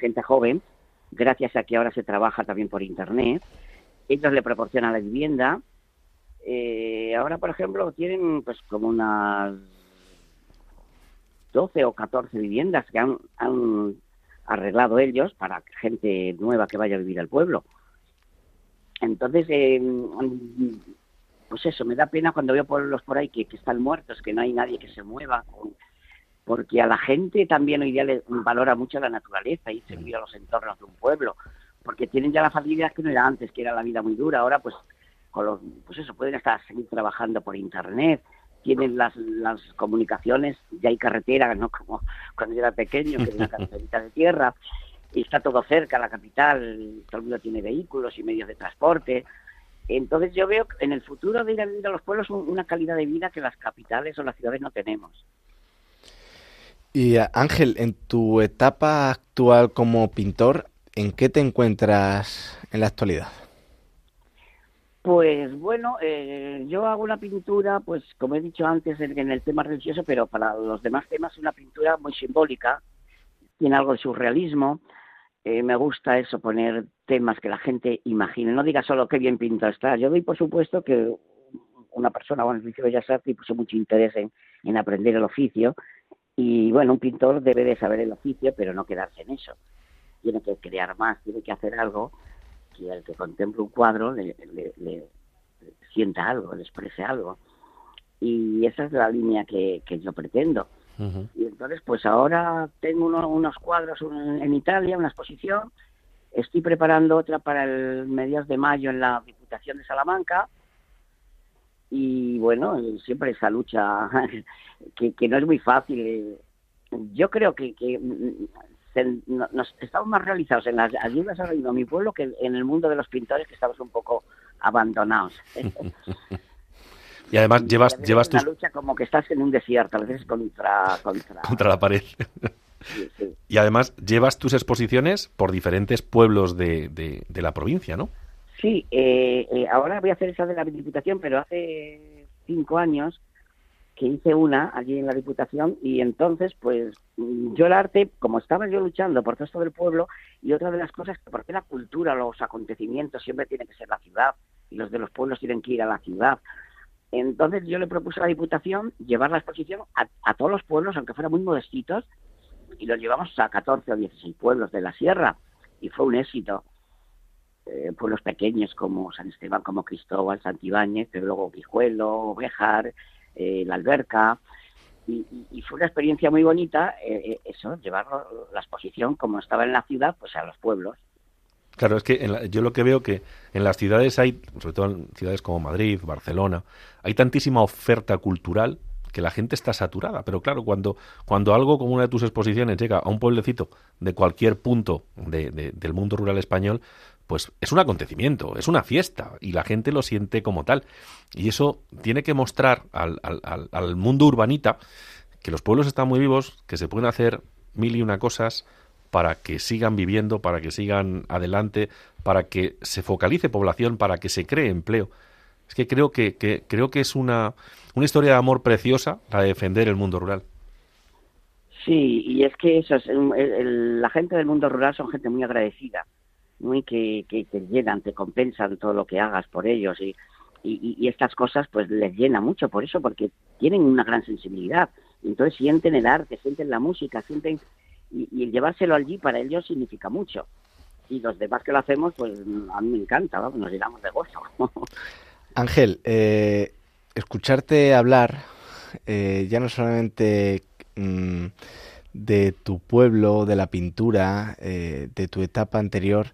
gente joven, gracias a que ahora se trabaja también por Internet. Ellos le proporcionan la vivienda. Eh, ahora, por ejemplo, tienen pues como unas 12 o 14 viviendas que han, arreglado ellos para gente nueva que vaya a vivir al pueblo. Entonces, eh, pues eso, me da pena cuando veo pueblos por ahí que, están muertos, que no hay nadie que se mueva, porque a la gente también hoy día le valora mucho la naturaleza y se vive a los entornos de un pueblo, porque tienen ya la facilidad que no era antes, que era la vida muy dura, ahora pues con los, pues eso, pueden estar seguir trabajando por internet, tienen las, las comunicaciones, ya hay carretera, no como cuando yo era pequeño, que era una carreterita de tierra, y está todo cerca, la capital, todo el mundo tiene vehículos y medios de transporte, entonces yo veo en el futuro de ir a vivir a los pueblos una calidad de vida que las capitales o las ciudades no tenemos. Y Ángel, en tu etapa actual como pintor, ¿en qué te encuentras en la actualidad? Pues bueno, eh, yo hago una pintura, pues como he dicho antes, en, el tema religioso, pero para los demás temas una pintura muy simbólica, tiene algo de surrealismo, eh, me gusta eso, poner temas que la gente imagine, no diga solo qué bien pintado está. Yo doy por supuesto que una persona bueno, el oficio de Bellas Artes puso mucho interés en, aprender el oficio y bueno, un pintor debe de saber el oficio, pero no quedarse en eso. Tiene que crear más, tiene que hacer algo que el que contemple un cuadro le, sienta algo, le exprese algo. Y esa es la línea que yo pretendo. Y entonces, pues ahora tengo unos cuadros en, Italia, una exposición. Estoy preparando otra para el mediados de mayo en la Diputación de Salamanca. Y bueno, siempre esa lucha que, no es muy fácil. Yo creo que, nos, estamos más realizados en las ayudas a mi pueblo que en el mundo de los pintores que estamos un poco abandonados. Y además llevas, llevas una lucha como que estás en un desierto, a veces contra... Contra, la pared. Y además llevas tus exposiciones por diferentes pueblos de, de, la provincia, ¿no? Sí, eh, eh, ahora voy a hacer esa de la Diputación, pero hace cinco años que hice una allí en la Diputación y entonces, pues yo el arte, como estaba yo luchando por todo esto del pueblo, y otra de las cosas, porque la cultura, los acontecimientos siempre tiene que ser la ciudad y los de los pueblos tienen que ir a la ciudad. Entonces yo le propuse a la Diputación llevar la exposición a, todos los pueblos, aunque fueran muy modestitos, y los llevamos a 14 o 16 pueblos de la sierra, y fue un éxito. Eh, pueblos pequeños como San Esteban, como Cristóbal, Santibáñez, pero luego Guijuelo, Bejar, eh, La Alberca, y, fue una experiencia muy bonita eh, eso, llevar la exposición como estaba en la ciudad, pues a los pueblos. Claro, es que yo lo que veo que en las ciudades hay, sobre todo en ciudades como Madrid, Barcelona, hay tantísima oferta cultural que la gente está saturada. Pero claro, cuando, cuando algo como una de tus exposiciones llega a un pueblecito de cualquier punto del mundo rural español, pues es un acontecimiento, es una fiesta y la gente lo siente como tal. Y eso tiene que mostrar al, al, al mundo urbanita que los pueblos están muy vivos, que se pueden hacer mil y una cosas para que sigan viviendo, para que sigan adelante, para que se focalice población, para que se cree empleo. Es que creo que, creo que es una, una historia de amor preciosa la de defender el mundo rural. Sí, y es que eso la gente del mundo rural son gente muy agradecida, muy que, que te llenan, te compensan todo lo que hagas por ellos y, y, estas cosas pues les llena mucho por eso, porque tienen una gran sensibilidad. Entonces sienten el arte, sienten la música, sienten y, y el llevárselo allí para ellos significa mucho. Y los demás que lo hacemos, pues a mí me encanta, vamos, nos llenamos de gozo. Ángel, eh, escucharte hablar eh, ya no solamente mm, de tu pueblo, de la pintura, eh, de tu etapa anterior,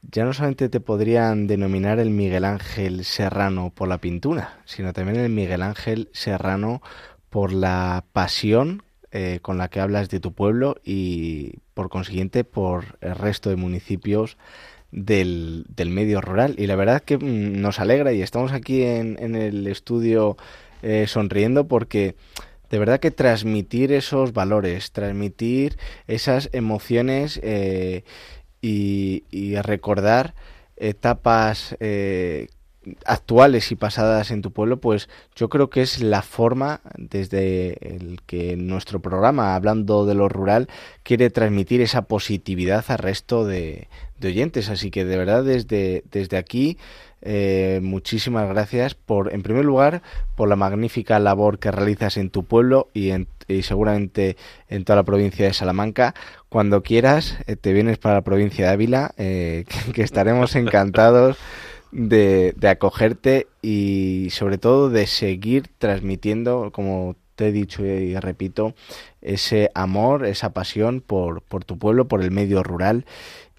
ya no solamente te podrían denominar el Miguel Ángel Serrano por la pintura, sino también el Miguel Ángel Serrano por la pasión eh, con la que hablas de tu pueblo y por consiguiente por el resto de municipios del, del medio rural. Y la verdad que mm, nos alegra y estamos aquí en, en el estudio eh, sonriendo porque de verdad que transmitir esos valores, transmitir esas emociones eh, y, recordar etapas eh, actuales y pasadas en tu pueblo, pues yo creo que es la forma desde el que nuestro programa, hablando de lo rural, quiere transmitir esa positividad al resto de, de oyentes. Así que de verdad desde, desde aquí eh, muchísimas gracias por, en primer lugar, por la magnífica labor que realizas en tu pueblo y, en, y seguramente en toda la provincia de Salamanca. Cuando quieras, eh, te vienes para la provincia de Ávila, eh, que, que estaremos encantados de, de acogerte y sobre todo de seguir transmitiendo, como te he dicho y repito, ese amor, esa pasión por, por tu pueblo, por el medio rural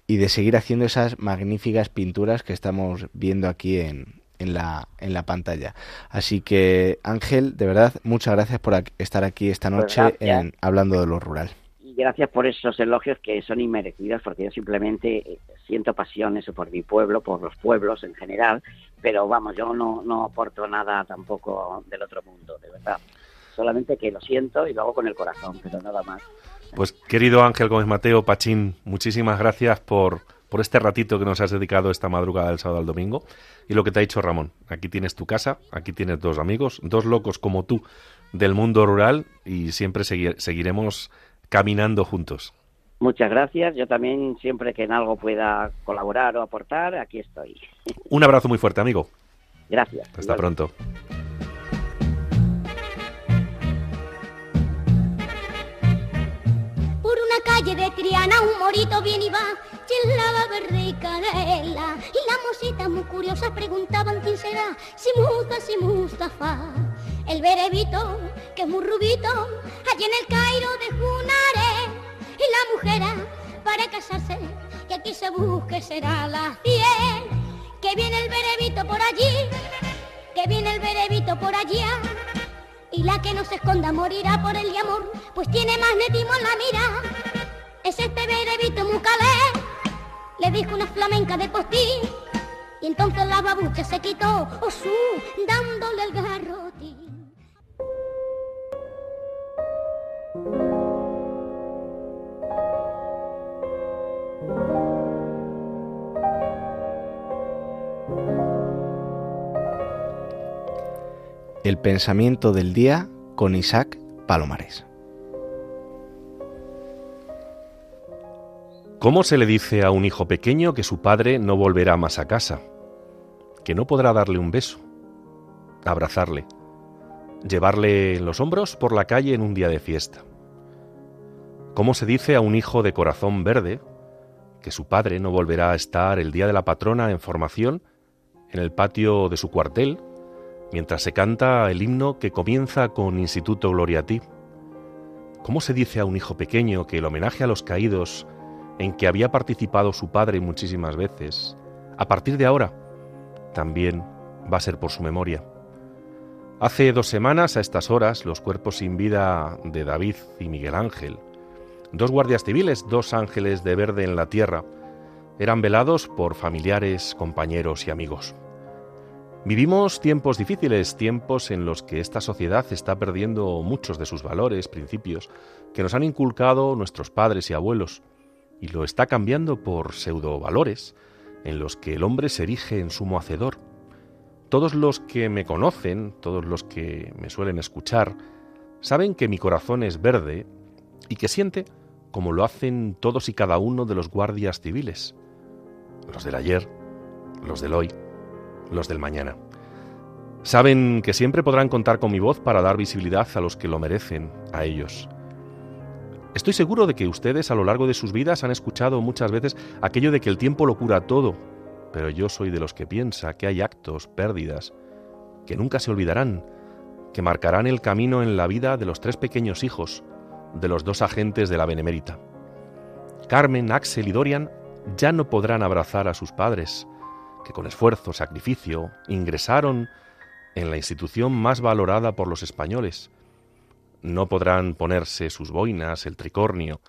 y de seguir haciendo esas magníficas pinturas que estamos viendo aquí en, en, la, en la pantalla. Así que Ángel, de verdad, muchas gracias por estar aquí esta Pues noche en Hablando de lo Rural. Gracias por esos elogios que son inmerecidos, porque yo simplemente eh, siento pasión eso por mi pueblo, por los pueblos en general, pero vamos, yo no, no aporto nada tampoco del otro mundo, de verdad. Solamente que lo siento y lo hago con el corazón, pero nada más. Pues querido Ángel Gómez Mateo, Pachín, muchísimas gracias por, por este ratito que nos has dedicado esta madrugada del sábado al domingo. Y lo que te ha dicho Ramón, aquí tienes tu casa, aquí tienes dos amigos, dos locos como tú del mundo rural y siempre segui- seguiremos caminando juntos. Muchas gracias. Yo también, siempre que en algo pueda colaborar o aportar, aquí estoy. Un abrazo muy fuerte, amigo. Gracias. Hasta pronto. Por una calle de Triana un morito bien iba, chilaba verde y canela. Y las mositas muy curiosas preguntaban quién será, si Musta, si Mustafa. El berebito, que es muy rubito, allí en el Cairo de Junare. Y la mujer para casarse, que aquí se busque será la cien. Que viene el berebito por allí, que viene el berebito por allá. Y la que no se esconda morirá por el amor, pues tiene magnetismo en la mira. Es este berebito mucalé, le dijo una flamenca de postín. Y entonces la babucha se quitó, oh su, dándole el garrotín. El pensamiento del día con Isaac Palomares. ¿Cómo se le dice a un hijo pequeño que su padre no volverá más a casa? Que no podrá darle un beso, abrazarle, llevarle en los hombros por la calle en un día de fiesta. ¿Cómo se dice a un hijo de corazón verde que su padre no volverá a estar el día de la patrona en formación en el patio de su cuartel mientras se canta el himno que comienza con Instituto Gloria a ti? ¿Cómo se dice a un hijo pequeño que el homenaje a los caídos en que había participado su padre muchísimas veces, a partir de ahora también va a ser por su memoria? Hace dos semanas, a estas horas, los cuerpos sin vida de David y Miguel Ángel, dos guardias civiles, dos ángeles de verde en la tierra, eran velados por familiares, compañeros y amigos. Vivimos tiempos difíciles, tiempos en los que esta sociedad está perdiendo muchos de sus valores, principios, que nos han inculcado nuestros padres y abuelos, y lo está cambiando por pseudovalores, en los que el hombre se erige en sumo hacedor. Todos los que me conocen, todos los que me suelen escuchar, saben que mi corazón es verde y que siente como lo hacen todos y cada uno de los guardias civiles, los del ayer, los del hoy, los del mañana. Saben que siempre podrán contar con mi voz para dar visibilidad a los que lo merecen, a ellos. Estoy seguro de que ustedes a lo largo de sus vidas han escuchado muchas veces aquello de que el tiempo lo cura todo, pero yo soy de los que piensa que hay actos, pérdidas, que nunca se olvidarán, que marcarán el camino en la vida de los tres pequeños hijos de los dos agentes de la Benemérita. Carmen, Axel y Dorian ya no podrán abrazar a sus padres, que con esfuerzo, sacrificio, ingresaron en la institución más valorada por los españoles. No podrán ponerse sus boinas, el tricornio,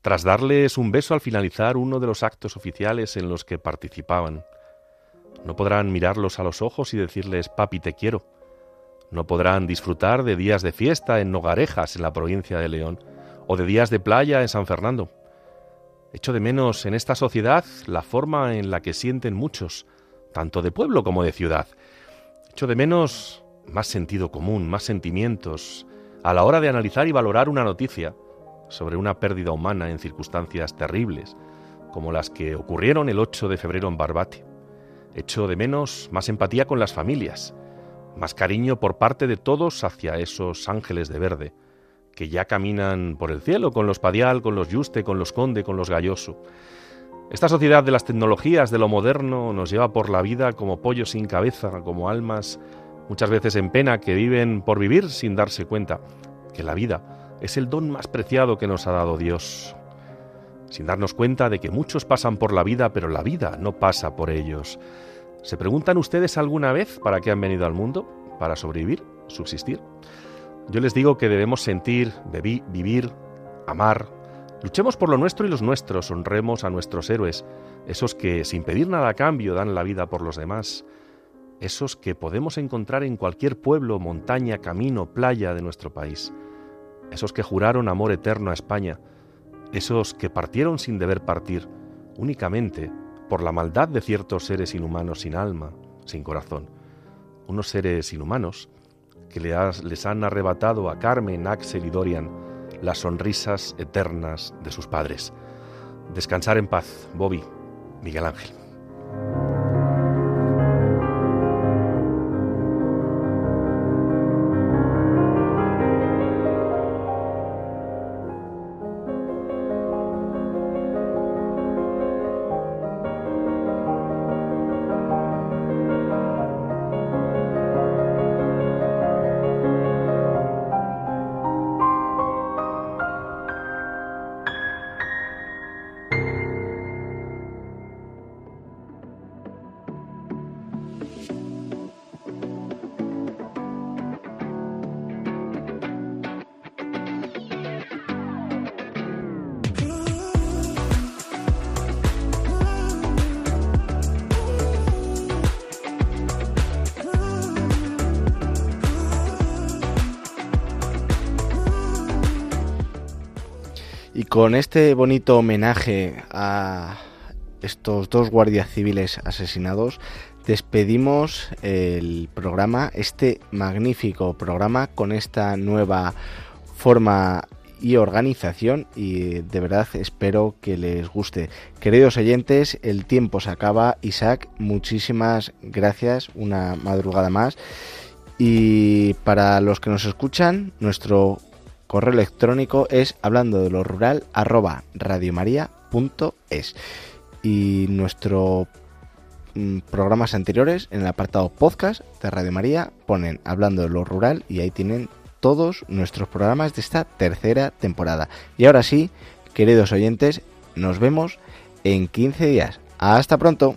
tras darles un beso al finalizar uno de los actos oficiales en los que participaban. No podrán mirarlos a los ojos y decirles papi te quiero. No podrán disfrutar de días de fiesta en Nogarejas, en la provincia de León, o de días de playa en San Fernando. Echo de menos en esta sociedad la forma en la que sienten muchos, tanto de pueblo como de ciudad. Echo de menos más sentido común, más sentimientos, a la hora de analizar y valorar una noticia sobre una pérdida humana en circunstancias terribles, como las que ocurrieron el 8 de febrero en Barbate. Echo de menos más empatía con las familias, más cariño por parte de todos hacia esos ángeles de verde, que ya caminan por el cielo con los Padial, con los Yuste, con los Conde, con los Galloso. Esta sociedad de las tecnologías, de lo moderno, nos lleva por la vida como pollos sin cabeza, como almas muchas veces en pena que viven por vivir sin darse cuenta que la vida es el don más preciado que nos ha dado Dios, sin darnos cuenta de que muchos pasan por la vida, pero la vida no pasa por ellos. ¿Se preguntan ustedes alguna vez para qué han venido al mundo? ¿Para sobrevivir? ¿Subsistir? Yo les digo que debemos sentir, vivir, amar. Luchemos por lo nuestro y los nuestros, honremos a nuestros héroes, esos que sin pedir nada a cambio dan la vida por los demás, esos que podemos encontrar en cualquier pueblo, montaña, camino, playa de nuestro país, esos que juraron amor eterno a España, esos que partieron sin deber partir, únicamente por la maldad de ciertos seres inhumanos sin alma, sin corazón, unos seres inhumanos que les han arrebatado a Carmen, Axel y Dorian las sonrisas eternas de sus padres. Descansar en paz, Bobby, Miguel Ángel. Con este bonito homenaje a estos dos guardias civiles asesinados, despedimos el programa, este magnífico programa con esta nueva forma y organización y de verdad espero que les guste. Queridos oyentes, el tiempo se acaba. Isaac, muchísimas gracias, una madrugada más. Y para los que nos escuchan, nuestro correo electrónico es hablando de lo rural radiomaria.es y nuestros mm, programas anteriores en el apartado podcast de Radio María ponen hablando de lo rural y ahí tienen todos nuestros programas de esta tercera temporada. Y ahora sí, queridos oyentes, nos vemos en 15 días. Hasta pronto.